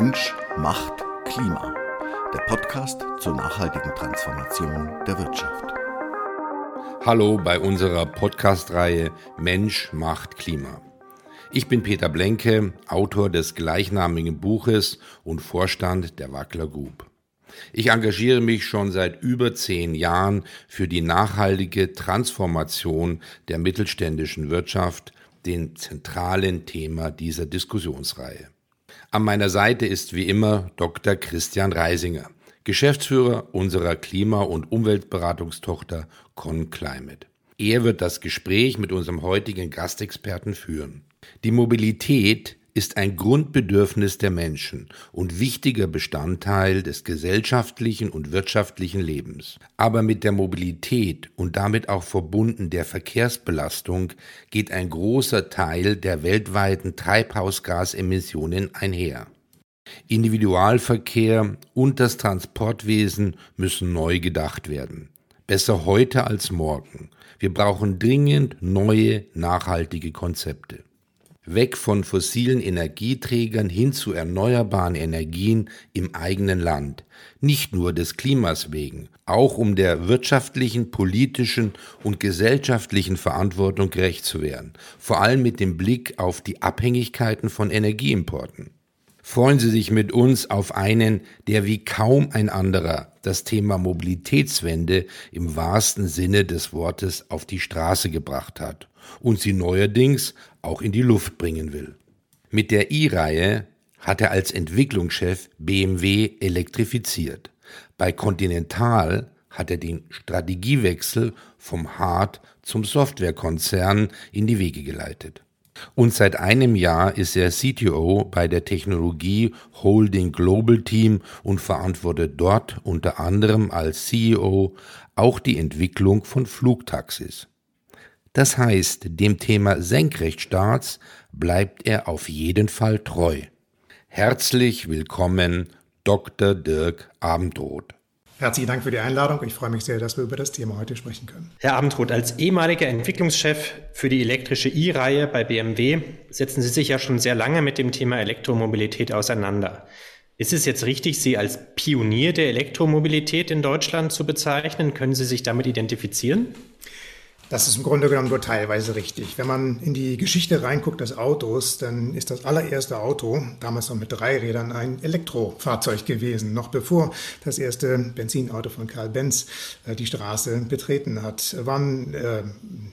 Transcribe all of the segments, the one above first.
Mensch macht Klima. Der Podcast zur nachhaltigen Transformation der Wirtschaft. Hallo bei unserer Podcast-Reihe Mensch macht Klima. Ich bin Peter Blenke, Autor des gleichnamigen Buches und Vorstand der Wackler Group. Ich engagiere mich schon seit über zehn Jahren für die nachhaltige Transformation der mittelständischen Wirtschaft, den zentralen Thema dieser Diskussionsreihe. An meiner Seite ist wie immer Dr. Christian Reisinger, Geschäftsführer unserer Klima- und Umweltberatungstochter ConClimate. Er wird das Gespräch mit unserem heutigen Gastexperten führen. Die Mobilität ist ein Grundbedürfnis der Menschen und wichtiger Bestandteil des gesellschaftlichen und wirtschaftlichen Lebens. Aber mit der Mobilität und damit auch verbunden der Verkehrsbelastung geht ein großer Teil der weltweiten Treibhausgasemissionen einher. Individualverkehr und das Transportwesen müssen neu gedacht werden. Besser heute als morgen. Wir brauchen dringend neue, nachhaltige Konzepte weg von fossilen Energieträgern hin zu erneuerbaren Energien im eigenen Land. Nicht nur des Klimas wegen, auch um der wirtschaftlichen, politischen und gesellschaftlichen Verantwortung gerecht zu werden, vor allem mit dem Blick auf die Abhängigkeiten von Energieimporten. Freuen Sie sich mit uns auf einen, der wie kaum ein anderer das Thema Mobilitätswende im wahrsten Sinne des Wortes auf die Straße gebracht hat und sie neuerdings auch in die Luft bringen will. Mit der i-Reihe hat er als Entwicklungschef BMW elektrifiziert. Bei Continental hat er den Strategiewechsel vom Hard- zum Softwarekonzern in die Wege geleitet. Und seit einem Jahr ist er CTO bei der Technologie Holding Global Team und verantwortet dort unter anderem als CEO auch die Entwicklung von Flugtaxis. Das heißt, dem Thema Senkrechtstarts bleibt er auf jeden Fall treu. Herzlich willkommen, Dr. Dirk Abendroth. Herzlichen Dank für die Einladung. Ich freue mich sehr, dass wir über das Thema heute sprechen können. Herr Abendroth, als ehemaliger Entwicklungschef für die elektrische i-Reihe bei BMW setzen Sie sich ja schon sehr lange mit dem Thema Elektromobilität auseinander. Ist es jetzt richtig, Sie als Pionier der Elektromobilität in Deutschland zu bezeichnen? Können Sie sich damit identifizieren? Das ist im Grunde genommen nur teilweise richtig. Wenn man in die Geschichte reinguckt des Autos, dann ist das allererste Auto, damals noch mit drei Rädern, ein Elektrofahrzeug gewesen, noch bevor das erste Benzinauto von Karl Benz äh, die Straße betreten hat. War ein, äh,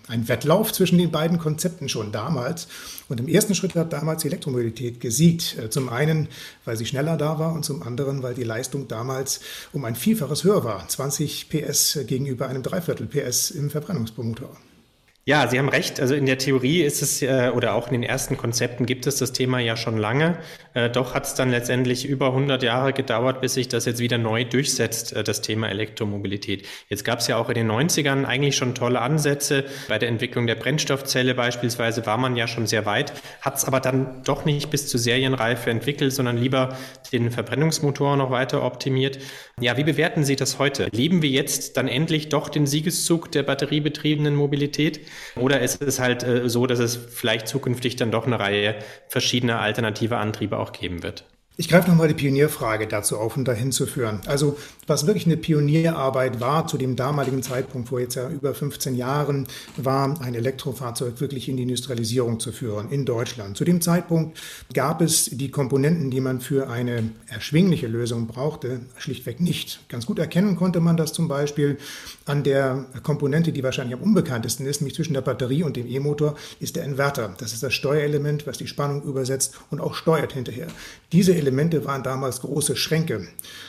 ein Wettlauf zwischen den beiden Konzepten schon damals. Und im ersten Schritt hat damals die Elektromobilität gesiegt. Äh, zum einen, weil sie schneller da war und zum anderen, weil die Leistung damals um ein Vielfaches höher war. 20 PS gegenüber einem Dreiviertel PS im Verbrennungsmotor. Ja, Sie haben recht. Also in der Theorie ist es äh, oder auch in den ersten Konzepten gibt es das Thema ja schon lange. Äh, doch hat es dann letztendlich über 100 Jahre gedauert, bis sich das jetzt wieder neu durchsetzt, äh, das Thema Elektromobilität. Jetzt gab es ja auch in den 90ern eigentlich schon tolle Ansätze. Bei der Entwicklung der Brennstoffzelle beispielsweise war man ja schon sehr weit, hat es aber dann doch nicht bis zur Serienreife entwickelt, sondern lieber den Verbrennungsmotor noch weiter optimiert. Ja, wie bewerten Sie das heute? Leben wir jetzt dann endlich doch den Siegeszug der batteriebetriebenen Mobilität? Oder ist es halt äh, so, dass es vielleicht zukünftig dann doch eine Reihe verschiedener alternative Antriebe auch geben wird? Ich greife nochmal die Pionierfrage dazu auf, um dahin zu führen. Also was wirklich eine Pionierarbeit war zu dem damaligen Zeitpunkt, vor jetzt ja über 15 Jahren, war ein Elektrofahrzeug wirklich in die Industrialisierung zu führen in Deutschland. Zu dem Zeitpunkt gab es die Komponenten, die man für eine erschwingliche Lösung brauchte, schlichtweg nicht. Ganz gut erkennen konnte man das zum Beispiel an der Komponente, die wahrscheinlich am unbekanntesten ist, nämlich zwischen der Batterie und dem E-Motor, ist der Inverter. Das ist das Steuerelement, was die Spannung übersetzt und auch steuert hinterher. Diese Elemente waren damals große Schränke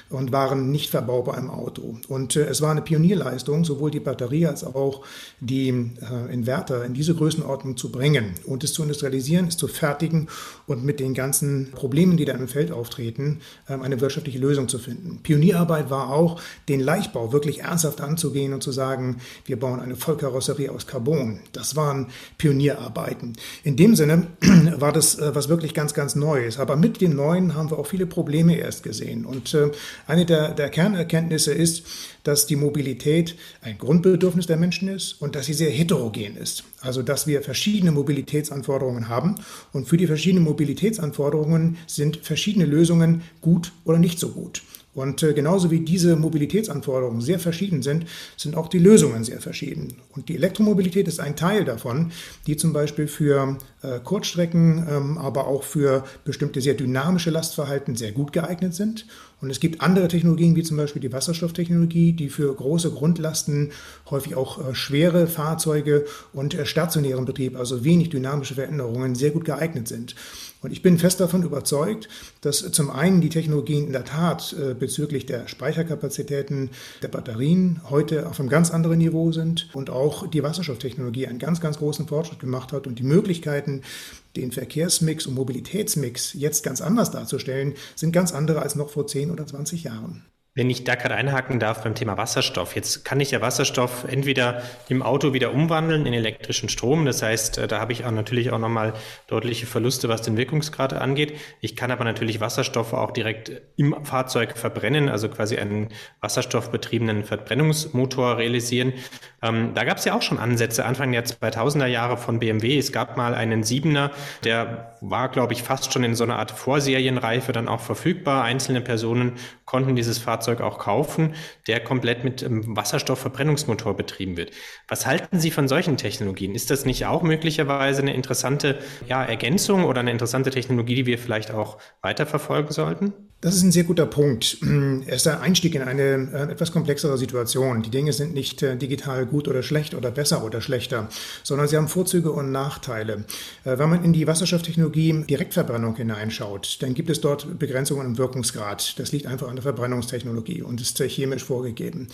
und waren nicht verbaubar im Auto. Und äh, es war eine Pionierleistung, sowohl die Batterie als auch die äh, Inverter in diese Größenordnung zu bringen und es zu industrialisieren, es zu fertigen und mit den ganzen Problemen, die da im Feld auftreten, äh, eine wirtschaftliche Lösung zu finden. Pionierarbeit war auch, den Leichtbau wirklich ernsthaft anzugehen und zu sagen, wir bauen eine Vollkarosserie aus Carbon. Das waren Pionierarbeiten. In dem Sinne war das äh, was wirklich ganz, ganz Neues. Aber mit dem Neuen haben haben wir auch viele Probleme erst gesehen. Und äh, eine der, der Kernerkenntnisse ist, dass die Mobilität ein Grundbedürfnis der Menschen ist und dass sie sehr heterogen ist. Also dass wir verschiedene Mobilitätsanforderungen haben und für die verschiedenen Mobilitätsanforderungen sind verschiedene Lösungen gut oder nicht so gut. Und äh, genauso wie diese Mobilitätsanforderungen sehr verschieden sind, sind auch die Lösungen sehr verschieden. Und die Elektromobilität ist ein Teil davon, die zum Beispiel für äh, Kurzstrecken, ähm, aber auch für bestimmte sehr dynamische Lastverhalten sehr gut geeignet sind. Und es gibt andere Technologien, wie zum Beispiel die Wasserstofftechnologie, die für große Grundlasten, häufig auch äh, schwere Fahrzeuge und äh, stationären Betrieb, also wenig dynamische Veränderungen, sehr gut geeignet sind. Und ich bin fest davon überzeugt, dass zum einen die Technologien in der Tat äh, bezüglich der Speicherkapazitäten der Batterien heute auf einem ganz anderen Niveau sind und auch die Wasserstofftechnologie einen ganz, ganz großen Fortschritt gemacht hat und die Möglichkeiten, den Verkehrsmix und Mobilitätsmix jetzt ganz anders darzustellen, sind ganz andere als noch vor 10 oder 20 Jahren. Wenn ich da gerade einhaken darf beim Thema Wasserstoff. Jetzt kann ich ja Wasserstoff entweder im Auto wieder umwandeln in elektrischen Strom. Das heißt, äh, da habe ich auch natürlich auch nochmal deutliche Verluste, was den Wirkungsgrad angeht. Ich kann aber natürlich Wasserstoff auch direkt im Fahrzeug verbrennen, also quasi einen wasserstoffbetriebenen Verbrennungsmotor realisieren. Ähm, da gab es ja auch schon Ansätze Anfang der 2000er Jahre von BMW. Es gab mal einen Siebener, der war, glaube ich, fast schon in so einer Art Vorserienreife dann auch verfügbar. Einzelne Personen konnten dieses Fahrzeug auch kaufen, der komplett mit ähm, Wasserstoffverbrennungsmotor betrieben wird. Was halten Sie von solchen Technologien? Ist das nicht auch möglicherweise eine interessante ja, Ergänzung oder eine interessante Technologie, die wir vielleicht auch weiterverfolgen sollten? Das ist ein sehr guter Punkt. Er ist der Einstieg in eine äh, etwas komplexere Situation. Die Dinge sind nicht äh, digital gut oder schlecht oder besser oder schlechter, sondern sie haben Vorzüge und Nachteile. Äh, wenn man in die Wasserstofftechnologie Direktverbrennung hineinschaut, dann gibt es dort Begrenzungen im Wirkungsgrad. Das liegt einfach an der Verbrennungstechnologie und ist chemisch vorgegeben.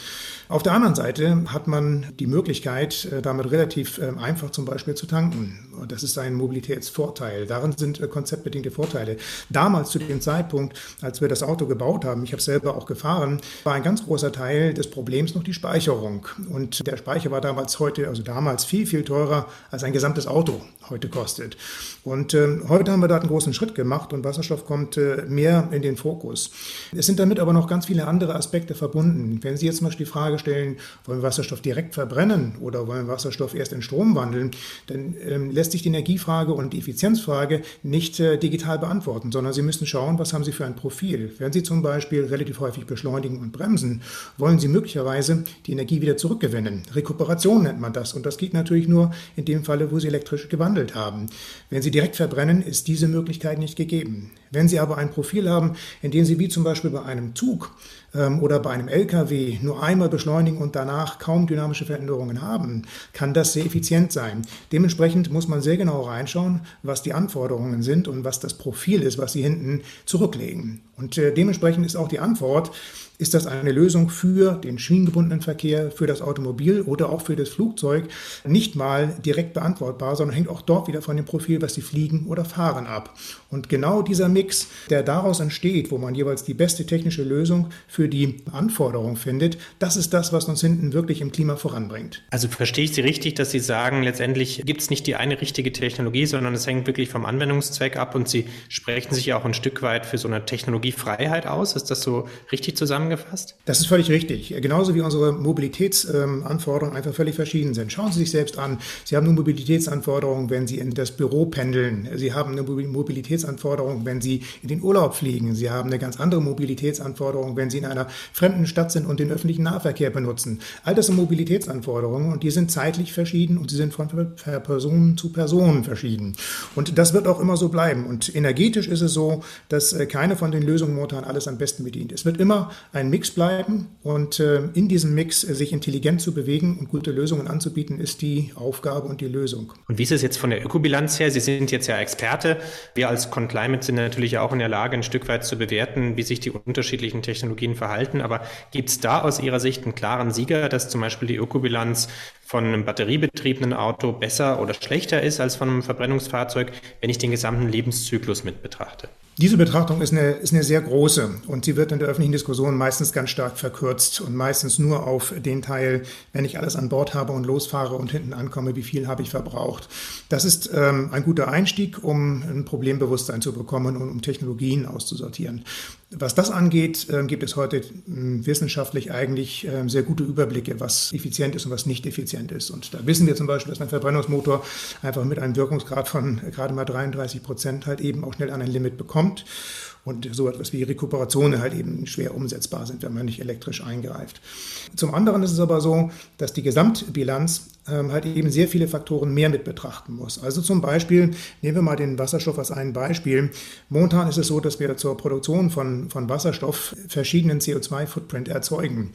Auf der anderen Seite hat man die Möglichkeit, damit relativ einfach zum Beispiel zu tanken. Das ist ein Mobilitätsvorteil. Darin sind konzeptbedingte Vorteile. Damals zu dem Zeitpunkt, als wir das Auto gebaut haben, ich habe selber auch gefahren, war ein ganz großer Teil des Problems noch die Speicherung. Und der Speicher war damals heute, also damals viel, viel teurer als ein gesamtes Auto heute kostet. Und äh, heute haben wir da einen großen Schritt gemacht und Wasserstoff kommt äh, mehr in den Fokus. Es sind damit aber noch ganz viele andere Aspekte verbunden. Wenn Sie jetzt Beispiel die Frage stellen, wollen wir Wasserstoff direkt verbrennen oder wollen wir Wasserstoff erst in Strom wandeln, dann ähm, lässt sich die Energiefrage und die Effizienzfrage nicht äh, digital beantworten, sondern Sie müssen schauen, was haben Sie für ein Profil. Wenn Sie zum Beispiel relativ häufig beschleunigen und bremsen, wollen Sie möglicherweise die Energie wieder zurückgewinnen. Rekuperation nennt man das. Und das geht natürlich nur in dem Falle, wo Sie elektrisch gewandelt haben. Wenn Sie direkt verbrennen, ist diese Möglichkeit nicht gegeben. Wenn Sie aber ein Profil haben, in dem Sie wie zum Beispiel bei einem Zug oder bei einem LKW nur einmal beschleunigen und danach kaum dynamische Veränderungen haben, kann das sehr effizient sein. Dementsprechend muss man sehr genau reinschauen, was die Anforderungen sind und was das Profil ist, was Sie hinten zurücklegen. Und äh, dementsprechend ist auch die Antwort, ist das eine Lösung für den schienengebundenen Verkehr, für das Automobil oder auch für das Flugzeug? Nicht mal direkt beantwortbar, sondern hängt auch dort wieder von dem Profil, was sie fliegen oder fahren ab. Und genau dieser Mix, der daraus entsteht, wo man jeweils die beste technische Lösung für die Anforderung findet, das ist das, was uns hinten wirklich im Klima voranbringt. Also verstehe ich Sie richtig, dass Sie sagen, letztendlich gibt es nicht die eine richtige Technologie, sondern es hängt wirklich vom Anwendungszweck ab und Sie sprechen sich ja auch ein Stück weit für so eine Technologiefreiheit aus. Ist das so richtig zusammen? zusammengefasst? Das ist völlig richtig. Genauso wie unsere Mobilitätsanforderungen einfach völlig verschieden sind. Schauen Sie sich selbst an. Sie haben eine Mobilitätsanforderung, wenn Sie in das Büro pendeln. Sie haben eine Mobilitätsanforderung, wenn Sie in den Urlaub fliegen. Sie haben eine ganz andere Mobilitätsanforderung, wenn Sie in einer fremden Stadt sind und den öffentlichen Nahverkehr benutzen. All das sind Mobilitätsanforderungen und die sind zeitlich verschieden und sie sind von Person zu Person verschieden. Und das wird auch immer so bleiben. Und energetisch ist es so, dass äh, keine von den Lösungen momentan alles am besten bedient. Es wird immer ein Mix bleiben und äh, in diesem Mix sich intelligent zu bewegen und gute Lösungen anzubieten, ist die Aufgabe und die Lösung. Und wie ist es jetzt von der Ökobilanz her? Sie sind jetzt ja Experte. Wir als Conclimate sind natürlich auch in der Lage, ein Stück weit zu bewerten, wie sich die unterschiedlichen Technologien verhalten. Aber gibt es da aus Ihrer Sicht einen klaren Sieger, dass zum Beispiel die Ökobilanz von einem batteriebetriebenen Auto besser oder schlechter ist als von einem Verbrennungsfahrzeug, wenn ich den gesamten Lebenszyklus mit betrachte? Diese Betrachtung ist eine, ist eine sehr große und sie wird in der öffentlichen Diskussion meistens ganz stark verkürzt und meistens nur auf den Teil, wenn ich alles an Bord habe und losfahre und hinten ankomme, wie viel habe ich verbraucht. Das ist ähm, ein guter Einstieg, um ein Problembewusstsein zu bekommen und um Technologien auszusortieren. Was das angeht, äh, gibt es heute äh, wissenschaftlich eigentlich äh, sehr gute Überblicke, was effizient ist und was nicht effizient ist. Und da wissen wir zum Beispiel, dass ein Verbrennungsmotor einfach mit einem Wirkungsgrad von gerade mal 33 Prozent halt eben auch schnell an ein Limit bekommt und so etwas wie Rekuperationen halt eben schwer umsetzbar sind, wenn man nicht elektrisch eingreift. Zum anderen ist es aber so, dass die Gesamtbilanz ähm, halt eben sehr viele Faktoren mehr mit betrachten muss. Also zum Beispiel, nehmen wir mal den Wasserstoff als ein Beispiel. Momentan ist es so, dass wir zur Produktion von, von Wasserstoff verschiedenen CO2-Footprint erzeugen.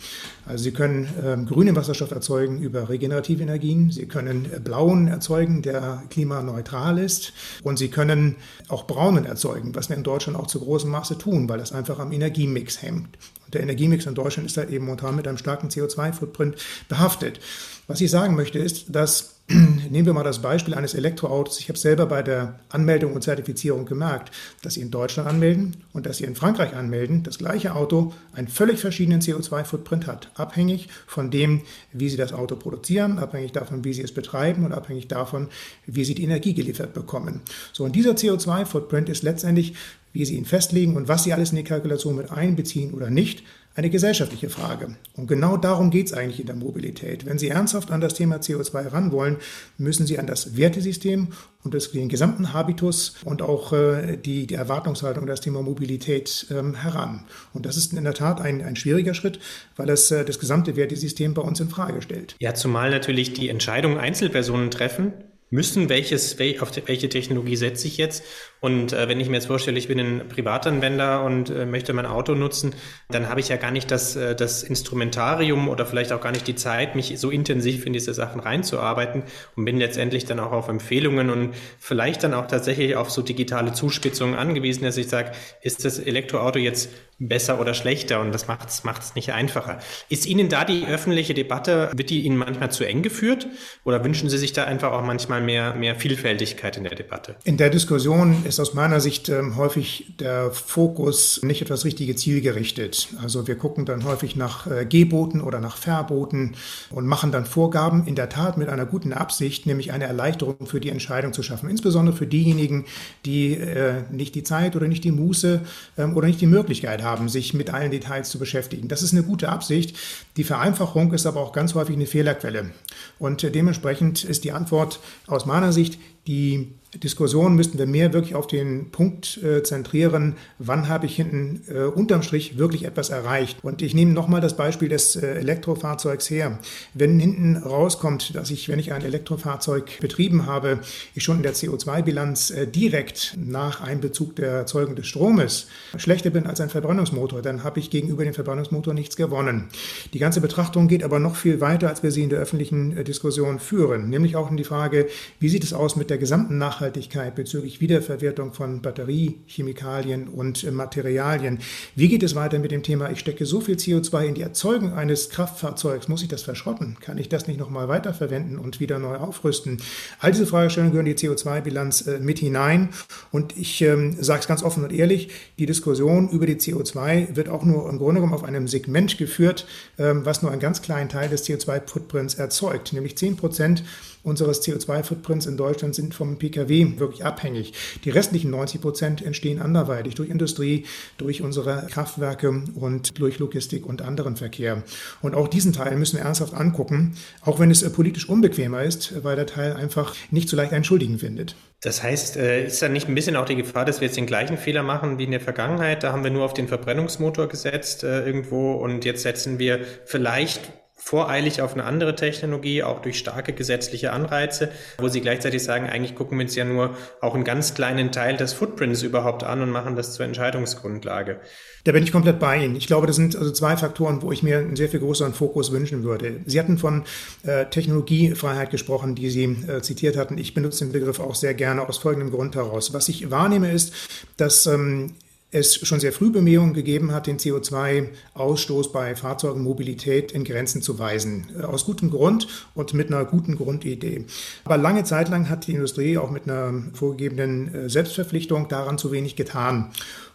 Also Sie können ähm, grünen Wasserstoff erzeugen über regenerative Energien, Sie können äh, blauen erzeugen, der klimaneutral ist und Sie können auch braunen erzeugen, was wir in Deutschland auch zu großem Maße tun, weil das einfach am Energiemix hängt. Und der Energiemix in Deutschland ist halt eben momentan mit einem starken CO2-Footprint behaftet. Was ich sagen möchte, ist, dass, nehmen wir mal das Beispiel eines Elektroautos. Ich habe selber bei der Anmeldung und Zertifizierung gemerkt, dass Sie in Deutschland anmelden und dass Sie in Frankreich anmelden, das gleiche Auto einen völlig verschiedenen CO2-Footprint hat. Abhängig von dem, wie Sie das Auto produzieren, abhängig davon, wie Sie es betreiben und abhängig davon, wie Sie die Energie geliefert bekommen. So, und dieser CO2-Footprint ist letztendlich, wie Sie ihn festlegen und was Sie alles in die Kalkulation mit einbeziehen oder nicht, eine gesellschaftliche Frage. Und genau darum geht es eigentlich in der Mobilität. Wenn Sie ernsthaft an das Thema CO2 ran wollen, müssen Sie an das Wertesystem und das, den gesamten Habitus und auch äh, die, die Erwartungshaltung das Thema Mobilität ähm, heran. Und das ist in der Tat ein, ein schwieriger Schritt, weil es äh, das gesamte Wertesystem bei uns in Frage stellt. Ja, zumal natürlich die Entscheidung Einzelpersonen treffen müssen, welches, auf welche Technologie setze ich jetzt. Und äh, wenn ich mir jetzt vorstelle, ich bin ein Privatanwender und äh, möchte mein Auto nutzen, dann habe ich ja gar nicht das, äh, das Instrumentarium oder vielleicht auch gar nicht die Zeit, mich so intensiv in diese Sachen reinzuarbeiten und bin letztendlich dann auch auf Empfehlungen und vielleicht dann auch tatsächlich auf so digitale Zuspitzungen angewiesen, dass ich sage, ist das Elektroauto jetzt besser oder schlechter und das macht es nicht einfacher. Ist Ihnen da die öffentliche Debatte, wird die Ihnen manchmal zu eng geführt oder wünschen Sie sich da einfach auch manchmal mehr, mehr Vielfältigkeit in der Debatte? In der Diskussion ist aus meiner Sicht ähm, häufig der Fokus nicht etwas richtige Ziel gerichtet. Also wir gucken dann häufig nach äh, Geboten oder nach Verboten und machen dann Vorgaben in der Tat mit einer guten Absicht, nämlich eine Erleichterung für die Entscheidung zu schaffen. Insbesondere für diejenigen, die äh, nicht die Zeit oder nicht die Muße ähm, oder nicht die Möglichkeit haben, haben, sich mit allen Details zu beschäftigen. Das ist eine gute Absicht. Die Vereinfachung ist aber auch ganz häufig eine Fehlerquelle. Und dementsprechend ist die Antwort aus meiner Sicht, die Diskussion müssten wir mehr wirklich auf den Punkt äh, zentrieren, wann habe ich hinten äh, unterm Strich wirklich etwas erreicht. Und ich nehme nochmal das Beispiel des äh, Elektrofahrzeugs her. Wenn hinten rauskommt, dass ich, wenn ich ein Elektrofahrzeug betrieben habe, ich schon in der CO2-Bilanz äh, direkt nach Einbezug der Erzeugung des Stromes schlechter bin als ein Verbrennungsmotor, dann habe ich gegenüber dem Verbrennungsmotor nichts gewonnen. Die ganze Betrachtung geht aber noch viel weiter, als wir sie in der öffentlichen äh, Diskussion führen, nämlich auch in die Frage, wie sieht es aus mit der gesamten Nachhaltigkeit Nachhaltigkeit bezüglich Wiederverwertung von Batteriechemikalien und äh, Materialien. Wie geht es weiter mit dem Thema, ich stecke so viel CO2 in die Erzeugung eines Kraftfahrzeugs, muss ich das verschrotten? Kann ich das nicht nochmal weiterverwenden und wieder neu aufrüsten? All diese Fragestellungen gehören die CO2-Bilanz äh, mit hinein. Und ich ähm, sage es ganz offen und ehrlich, die Diskussion über die CO2 wird auch nur im Grunde genommen auf einem Segment geführt, ähm, was nur einen ganz kleinen Teil des CO2-Footprints erzeugt, nämlich 10 Prozent unseres CO2-Footprints in Deutschland sind vom Pkw wirklich abhängig. Die restlichen 90 Prozent entstehen anderweitig durch Industrie, durch unsere Kraftwerke und durch Logistik und anderen Verkehr. Und auch diesen Teil müssen wir ernsthaft angucken, auch wenn es politisch unbequemer ist, weil der Teil einfach nicht so leicht einen Schuldigen findet. Das heißt, äh, ist da nicht ein bisschen auch die Gefahr, dass wir jetzt den gleichen Fehler machen wie in der Vergangenheit? Da haben wir nur auf den Verbrennungsmotor gesetzt äh, irgendwo und jetzt setzen wir vielleicht voreilig auf eine andere Technologie, auch durch starke gesetzliche Anreize, wo sie gleichzeitig sagen, eigentlich gucken wir uns ja nur auch einen ganz kleinen Teil des Footprints überhaupt an und machen das zur Entscheidungsgrundlage. Da bin ich komplett bei Ihnen. Ich glaube, das sind also zwei Faktoren, wo ich mir einen sehr viel größeren Fokus wünschen würde. Sie hatten von äh, Technologiefreiheit gesprochen, die Sie äh, zitiert hatten. Ich benutze den Begriff auch sehr gerne aus folgendem Grund heraus. Was ich wahrnehme ist, dass ähm, es schon sehr früh Bemühungen gegeben hat, den CO2-Ausstoß bei Fahrzeugenmobilität in Grenzen zu weisen. Aus gutem Grund und mit einer guten Grundidee. Aber lange Zeit lang hat die Industrie auch mit einer vorgegebenen äh, Selbstverpflichtung daran zu wenig getan.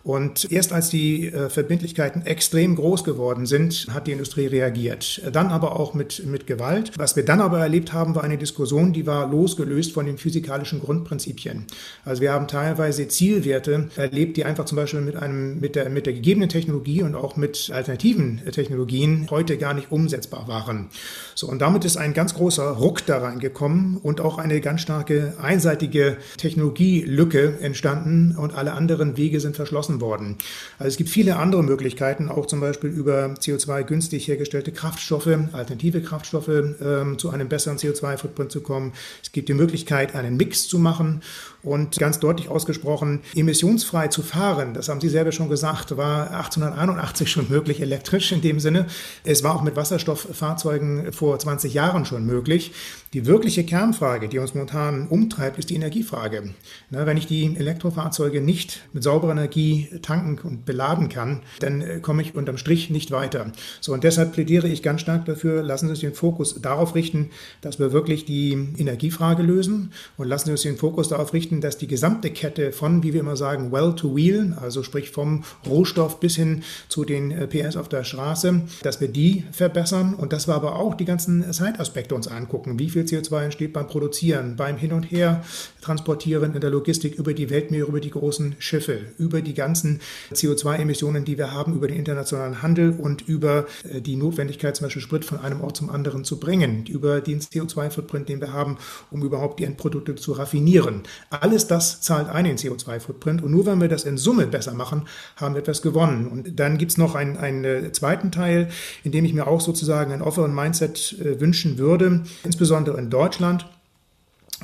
Und erst als die äh, Verbindlichkeiten extrem groß geworden sind, hat die Industrie reagiert. Dann aber auch mit, mit Gewalt. Was wir dann aber erlebt haben, war eine Diskussion, die war losgelöst von den physikalischen Grundprinzipien. Also wir haben teilweise Zielwerte erlebt, die einfach zum Beispiel mit einem, mit der, mit der gegebenen Technologie und auch mit alternativen Technologien heute gar nicht umsetzbar waren. So, und damit ist ein ganz großer Ruck da reingekommen und auch eine ganz starke einseitige Technologielücke entstanden und alle anderen Wege sind verschlossen geschaffen worden. Also es gibt viele andere Möglichkeiten, auch zum Beispiel über CO2 günstig hergestellte Kraftstoffe, alternative Kraftstoffe ähm, zu einem besseren CO2-Footprint zu kommen. Es gibt die Möglichkeit, einen Mix zu machen und ganz deutlich ausgesprochen, emissionsfrei zu fahren, das haben Sie selber schon gesagt, war 1881 schon möglich, elektrisch in dem Sinne. Es war auch mit Wasserstofffahrzeugen vor 20 Jahren schon möglich. Die wirkliche Kernfrage, die uns momentan umtreibt, ist die Energiefrage. Na, wenn ich die Elektrofahrzeuge nicht mit sauberer Energie tanken und beladen kann, dann äh, komme ich unterm Strich nicht weiter. So, und deshalb plädiere ich ganz stark dafür, lassen Sie uns den Fokus darauf richten, dass wir wirklich die Energiefrage lösen und lassen Sie uns den Fokus darauf richten, berichten, dass die gesamte Kette von, wie wir immer sagen, well to wheel, also sprich vom Rohstoff bis hin zu den äh, PS auf der Straße, dass wir die verbessern und dass wir aber auch die ganzen Zeitaspekte uns angucken. Wie viel CO2 entsteht beim Produzieren, beim Hin und Her transportieren in der Logistik über die Weltmeere, über die großen Schiffe, über die ganzen CO2-Emissionen, die wir haben, über den internationalen Handel und über äh, die Notwendigkeit, zum Beispiel Sprit von einem Ort zum anderen zu bringen, über den CO2-Footprint, den wir haben, um überhaupt die Endprodukte zu raffinieren. Alles das zahlt ein in CO2-Footprint und nur wenn wir das in Summe besser machen, haben wir etwas gewonnen. Und dann gibt es noch einen, einen äh, zweiten Teil, in dem ich mir auch sozusagen ein offenen Mindset äh, wünschen würde, insbesondere in Deutschland.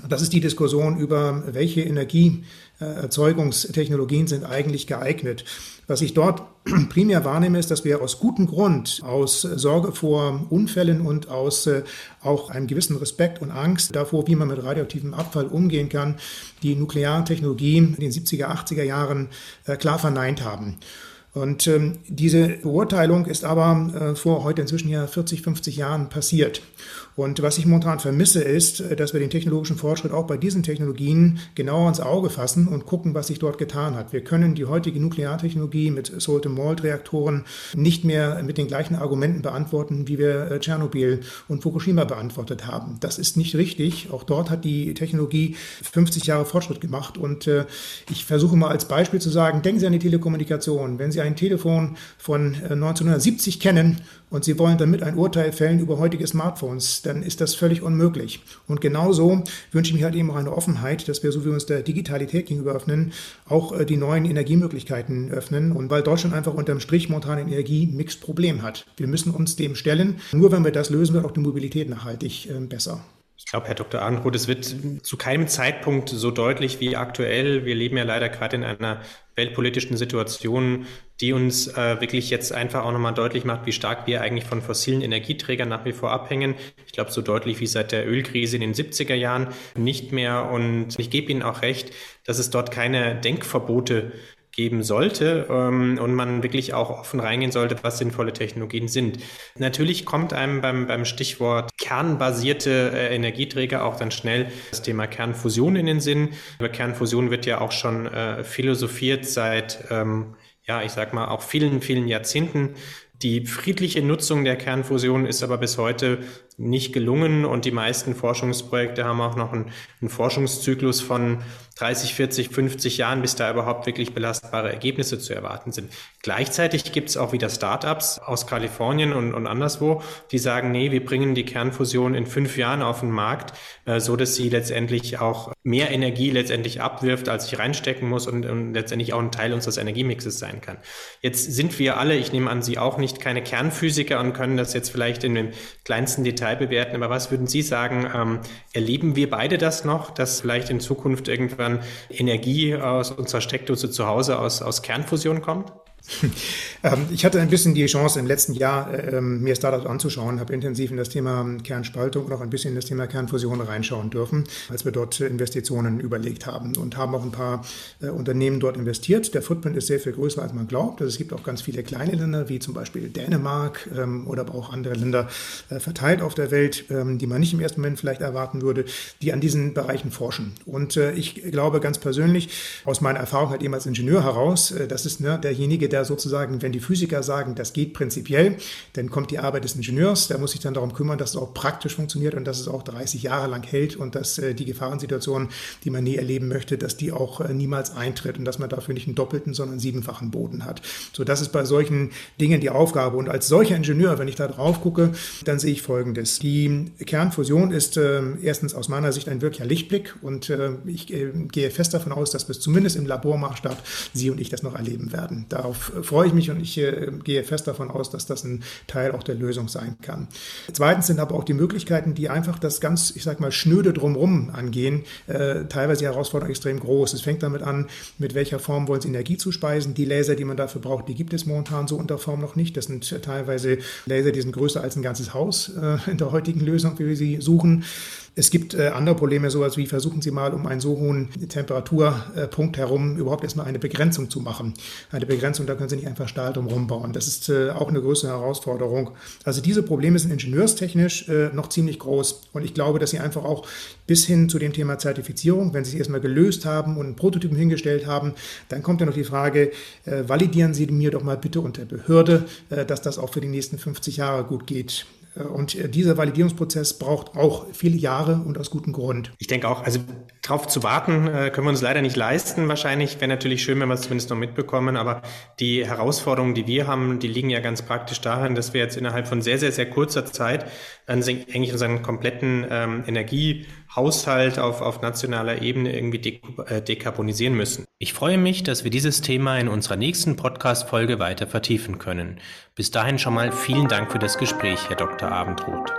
Das ist die Diskussion über, welche Energieerzeugungstechnologien sind eigentlich geeignet. Was ich dort primär wahrnehme, ist, dass wir aus gutem Grund, aus Sorge vor Unfällen und aus äh, auch einem gewissen Respekt und Angst davor, wie man mit radioaktivem Abfall umgehen kann, die Nukleartechnologie in den 70er, 80er Jahren äh, klar verneint haben. Und ähm, diese Beurteilung ist aber äh, vor heute inzwischen ja 40, 50 Jahren passiert. Und was ich momentan vermisse, ist, äh, dass wir den technologischen Fortschritt auch bei diesen Technologien genauer ins Auge fassen und gucken, was sich dort getan hat. Wir können die heutige Nukleartechnologie mit Salt-and-Malt-Reaktoren nicht mehr mit den gleichen Argumenten beantworten, wie wir äh, Tschernobyl und Fukushima beantwortet haben. Das ist nicht richtig. Auch dort hat die Technologie 50 Jahre Fortschritt gemacht. Und äh, ich versuche mal als Beispiel zu sagen, denken Sie an die Telekommunikation. Wenn Sie ein Telefon von 1970 kennen und Sie wollen damit ein Urteil fällen über heutige Smartphones, dann ist das völlig unmöglich. Und genauso wünsche ich mir halt eben auch eine Offenheit, dass wir, so wie wir uns der Digitalität gegenüber öffnen, auch äh, die neuen Energiemöglichkeiten öffnen. Und weil Deutschland einfach unterm Strich momentan ein Energiemix-Problem hat. Wir müssen uns dem stellen. Nur wenn wir das lösen, wird auch die Mobilität nachhaltig äh, besser. Ich glaube, Herr Dr. Arnroth, es wird zu keinem Zeitpunkt so deutlich wie aktuell. Wir leben ja leider gerade in einer weltpolitischen Situation, die uns äh, wirklich jetzt einfach auch nochmal deutlich macht, wie stark wir eigentlich von fossilen Energieträgern nach wie vor abhängen. Ich glaube, so deutlich wie seit der Ölkrise in den 70er Jahren nicht mehr. Und ich gebe Ihnen auch recht, dass es dort keine Denkverbote geben sollte ähm, und man wirklich auch offen reingehen sollte, was sinnvolle Technologien sind. Natürlich kommt einem beim, beim Stichwort kernbasierte äh, Energieträger auch dann schnell das Thema Kernfusion in den Sinn. Über Kernfusion wird ja auch schon äh, philosophiert seit, ähm, ja, ich sag mal, auch vielen, vielen Jahrzehnten. Die friedliche Nutzung der Kernfusion ist aber bis heute nicht gelungen und die meisten Forschungsprojekte haben auch noch einen, einen, Forschungszyklus von 30, 40, 50 Jahren, bis da überhaupt wirklich belastbare Ergebnisse zu erwarten sind. Gleichzeitig gibt es auch wieder Startups aus Kalifornien und, und anderswo, die sagen, nee, wir bringen die Kernfusion in fünf Jahren auf den Markt, äh, so dass sie letztendlich auch mehr Energie letztendlich abwirft, als ich reinstecken muss und, und letztendlich auch ein Teil unseres Energiemixes sein kann. Jetzt sind wir alle, ich nehme an Sie auch nicht, keine Kernphysiker und können das jetzt vielleicht in dem kleinsten Detail Detail bewerten, aber was würden Sie sagen, ähm, erleben wir beide das noch, dass vielleicht in Zukunft irgendwann Energie aus unserer Steckdose zu Hause aus, aus Kernfusion kommt? Ähm, ich hatte ein bisschen die Chance im letzten Jahr, ähm, mir Startups anzuschauen, habe intensiv in das Thema Kernspaltung und auch ein bisschen in das Thema Kernfusion reinschauen dürfen, als wir dort Investitionen überlegt haben und haben auch ein paar äh, Unternehmen dort investiert. Der Footprint ist sehr viel größer, als man glaubt. Also es gibt auch ganz viele kleine Länder, wie zum Beispiel Dänemark ähm, oder aber auch andere Länder äh, verteilt auf der Welt, die man nicht im ersten Moment vielleicht erwarten würde, die an diesen Bereichen forschen. Und äh, ich glaube ganz persönlich, aus meiner Erfahrung halt eben als Ingenieur heraus, das ist ne, derjenige, der sozusagen, wenn die Physiker sagen, das geht prinzipiell, dann kommt die Arbeit des Ingenieurs, der muss sich dann darum kümmern, dass es auch praktisch funktioniert und dass es auch 30 Jahre lang hält und dass äh, die Gefahrensituation, die man nie erleben möchte, dass die auch äh, niemals eintritt und dass man dafür nicht einen doppelten, sondern einen siebenfachen Boden hat. So, das ist bei solchen Dingen die Aufgabe. Und als solcher Ingenieur, wenn ich da drauf gucke, dann sehe ich Folgendes. Die Kernfusion ist äh, erstens aus meiner Sicht ein wirklicher Lichtblick und äh, ich äh, gehe fest davon aus, dass wir zumindest im Labormaßstab Sie und ich das noch erleben werden. Darauf freue ich mich und ich äh, gehe fest davon aus, dass das ein Teil auch der Lösung sein kann. Zweitens sind aber auch die Möglichkeiten, die einfach das ganz, ich sag mal, schnöde drumherum angehen, äh, teilweise die Herausforderung extrem groß. Es fängt damit an, mit welcher Form wollen Sie Energie zuspeisen. Die Laser, die man dafür braucht, die gibt es momentan so unter Form noch nicht. Das sind teilweise Laser, die sind größer als ein ganzes Haus äh, in der heutigen Lösung, wie wir sie suchen. Es gibt äh, andere Probleme, sowas wie versuchen Sie mal um einen so hohen Temperaturpunkt herum überhaupt erstmal eine Begrenzung zu machen. Eine Begrenzung, da können Sie nicht einfach Stahl drumherum bauen. Das ist äh, auch eine größere Herausforderung. Also diese Probleme sind ingenieurstechnisch äh, noch ziemlich groß. Und ich glaube, dass Sie einfach auch bis hin zu dem Thema Zertifizierung, wenn Sie es erstmal gelöst haben und einen Prototypen hingestellt haben, dann kommt ja noch die Frage, äh, validieren Sie mir doch mal bitte unter Behörde, äh, dass das auch für die nächsten 50 Jahre gut geht. Äh, und äh, dieser Validierungsprozess braucht auch viele Jahre und aus gutem Grund. Ich denke auch, also darauf zu warten, äh, können wir uns leider nicht leisten. Wahrscheinlich wäre natürlich schön, wenn wir es zumindest noch mitbekommen. Aber die Herausforderungen, die wir haben, die liegen ja ganz praktisch darin, dass wir jetzt innerhalb von sehr, sehr, sehr kurzer Zeit eigentlich unseren kompletten ähm, Energiehaushalt auf, auf nationaler Ebene irgendwie dekarbonisieren müssen. Ich freue mich, dass wir dieses Thema in unserer nächsten Podcast-Folge weiter vertiefen können. Bis dahin schon mal vielen Dank für das Gespräch, Herr Dr. Abendroth.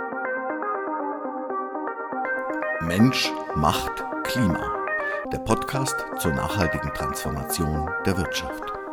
Mensch macht Klima. Der Podcast zur nachhaltigen Transformation der Wirtschaft.